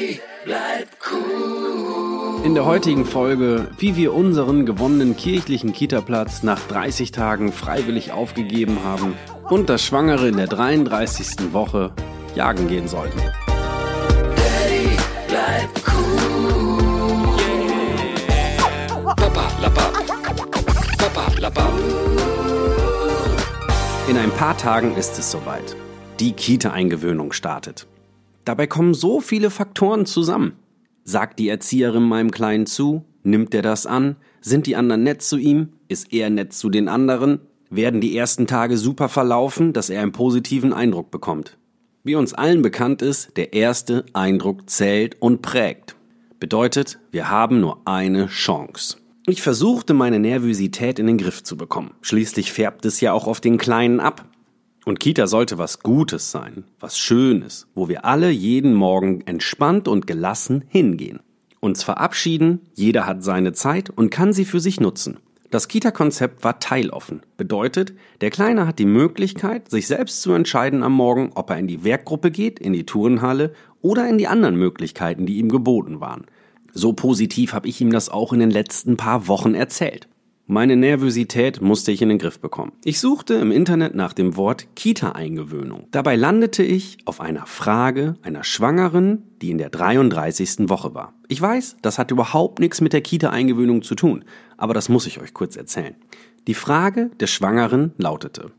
Daddy, bleib cool. In der heutigen Folge, wie wir unseren gewonnenen kirchlichen Kita-Platz nach 30 Tagen freiwillig aufgegeben haben und das Schwangere in der 33. Woche jagen gehen sollten. Daddy, bleib cool. Papa, lappa. Papa, lappa. In ein paar Tagen ist es soweit. Die Kita-Eingewöhnung startet. Dabei kommen so viele Faktoren zusammen. Sagt die Erzieherin meinem Kleinen zu? Nimmt er das an? Sind die anderen nett zu ihm? Ist er nett zu den anderen? Werden die ersten Tage super verlaufen, dass er einen positiven Eindruck bekommt? Wie uns allen bekannt ist, der erste Eindruck zählt und prägt. Bedeutet, wir haben nur eine Chance. Ich versuchte meine Nervosität in den Griff zu bekommen. Schließlich färbt es ja auch auf den Kleinen ab. Und Kita sollte was Gutes sein, was Schönes, wo wir alle jeden Morgen entspannt und gelassen hingehen. Uns verabschieden, jeder hat seine Zeit und kann sie für sich nutzen. Das Kita-Konzept war teiloffen. Bedeutet, der Kleine hat die Möglichkeit, sich selbst zu entscheiden am Morgen, ob er in die Werkgruppe geht, in die Turnhalle oder in die anderen Möglichkeiten, die ihm geboten waren. So positiv habe ich ihm das auch in den letzten paar Wochen erzählt. Meine Nervosität musste ich in den Griff bekommen. Ich suchte im Internet nach dem Wort Kita-Eingewöhnung. Dabei landete ich auf einer Frage einer Schwangeren, die in der 33. Woche war. Ich weiß, das hat überhaupt nichts mit der Kita-Eingewöhnung zu tun, aber das muss ich euch kurz erzählen. Die Frage der Schwangeren lautete,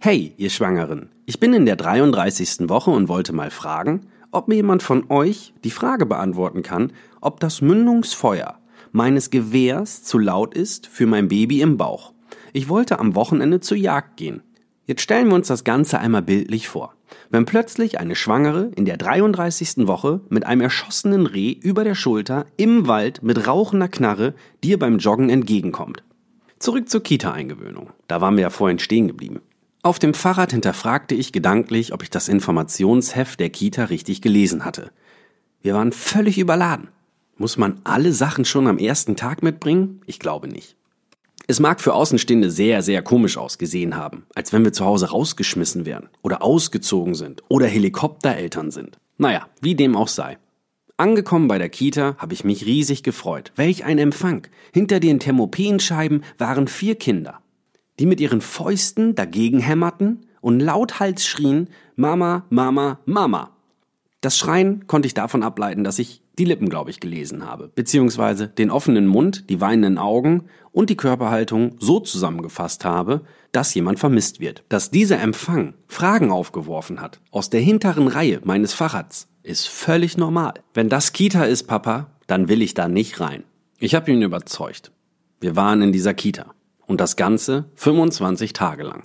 Hey, ihr Schwangeren, ich bin in der 33. Woche und wollte mal fragen, ob mir jemand von euch die Frage beantworten kann, ob das Mündungsfeuer meines Gewehrs zu laut ist für mein Baby im Bauch. Ich wollte am Wochenende zur Jagd gehen. Jetzt stellen wir uns das Ganze einmal bildlich vor. Wenn plötzlich eine Schwangere in der 33. Woche mit einem erschossenen Reh über der Schulter im Wald mit rauchender Knarre dir beim Joggen entgegenkommt. Zurück zur Kita-Eingewöhnung. Da waren wir ja vorhin stehen geblieben. Auf dem Fahrrad hinterfragte ich gedanklich, ob ich das Informationsheft der Kita richtig gelesen hatte. Wir waren völlig überladen. Muss man alle Sachen schon am ersten Tag mitbringen? Ich glaube nicht. Es mag für Außenstehende sehr, sehr komisch ausgesehen haben, als wenn wir zu Hause rausgeschmissen werden oder ausgezogen sind oder Helikoptereltern sind. Naja, wie dem auch sei. Angekommen bei der Kita habe ich mich riesig gefreut. Welch ein Empfang. Hinter den Thermopenscheiben waren vier Kinder, die mit ihren Fäusten dagegen hämmerten und lauthals schrien Mama, Mama, Mama. Das Schreien konnte ich davon ableiten, dass ich die Lippen, glaube ich, gelesen habe, beziehungsweise den offenen Mund, die weinenden Augen und die Körperhaltung so zusammengefasst habe, dass jemand vermisst wird. Dass dieser Empfang Fragen aufgeworfen hat aus der hinteren Reihe meines Fahrrads, ist völlig normal. Wenn das Kita ist, Papa, dann will ich da nicht rein. Ich habe ihn überzeugt. Wir waren in dieser Kita. Und das Ganze 25 Tage lang.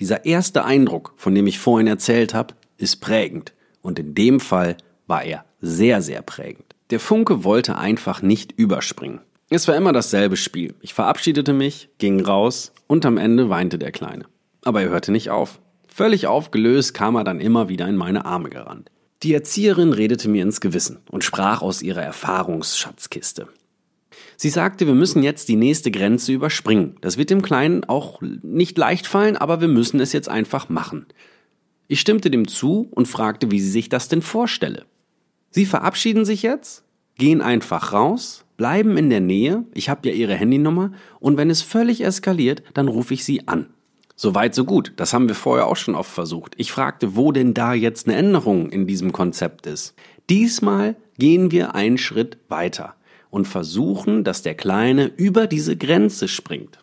Dieser erste Eindruck, von dem ich vorhin erzählt habe, ist prägend. Und in dem Fall war er sehr, sehr prägend. Der Funke wollte einfach nicht überspringen. Es war immer dasselbe Spiel. Ich verabschiedete mich, ging raus und am Ende weinte der Kleine. Aber er hörte nicht auf. Völlig aufgelöst kam er dann immer wieder in meine Arme gerannt. Die Erzieherin redete mir ins Gewissen und sprach aus ihrer Erfahrungsschatzkiste. Sie sagte, wir müssen jetzt die nächste Grenze überspringen. Das wird dem Kleinen auch nicht leicht fallen, aber wir müssen es jetzt einfach machen. Ich stimmte dem zu und fragte, wie sie sich das denn vorstelle. Sie verabschieden sich jetzt, gehen einfach raus, bleiben in der Nähe, ich habe ja ihre Handynummer, und wenn es völlig eskaliert, dann rufe ich sie an. Soweit, so gut. Das haben wir vorher auch schon oft versucht. Ich fragte, wo denn da jetzt eine Änderung in diesem Konzept ist. Diesmal gehen wir einen Schritt weiter und versuchen, dass der Kleine über diese Grenze springt.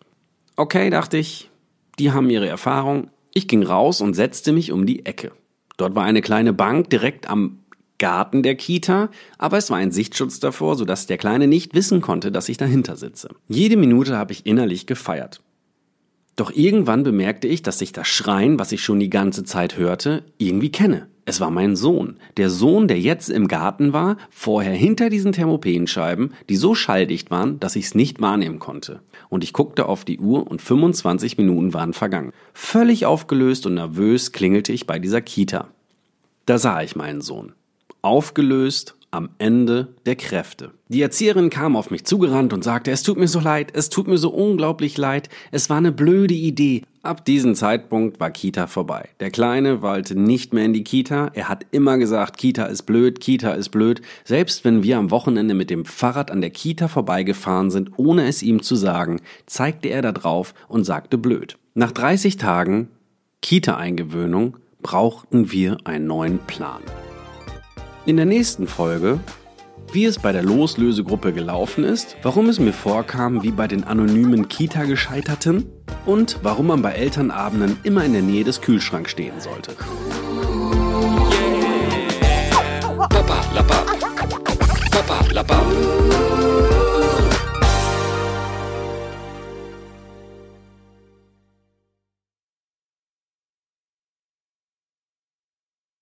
Okay, dachte ich, die haben ihre Erfahrung. Ich ging raus und setzte mich um die Ecke. Dort war eine kleine Bank direkt am Garten der Kita, aber es war ein Sichtschutz davor, sodass der Kleine nicht wissen konnte, dass ich dahinter sitze. Jede Minute habe ich innerlich gefeiert. Doch irgendwann bemerkte ich, dass ich das Schreien, was ich schon die ganze Zeit hörte, irgendwie kenne. Es war mein Sohn. Der Sohn, der jetzt im Garten war, vorher hinter diesen Thermopenscheiben, die so schalldicht waren, dass ich es nicht wahrnehmen konnte. Und ich guckte auf die Uhr und 25 Minuten waren vergangen. Völlig aufgelöst und nervös klingelte ich bei dieser Kita. Da sah ich meinen Sohn. Aufgelöst am Ende der Kräfte. Die Erzieherin kam auf mich zugerannt und sagte, es tut mir so leid, es tut mir so unglaublich leid, es war eine blöde Idee, Ab diesem Zeitpunkt war Kita vorbei. Der Kleine wollte nicht mehr in die Kita. Er hat immer gesagt, Kita ist blöd, Kita ist blöd. Selbst wenn wir am Wochenende mit dem Fahrrad an der Kita vorbeigefahren sind, ohne es ihm zu sagen, zeigte er da drauf und sagte blöd. Nach 30 Tagen Kita-Eingewöhnung brauchten wir einen neuen Plan. In der nächsten Folge wie es bei der Loslösegruppe gelaufen ist, warum es mir vorkam wie bei den anonymen Kita-Gescheiterten und warum man bei Elternabenden immer in der Nähe des Kühlschranks stehen sollte. Papa. Papa, la Papp.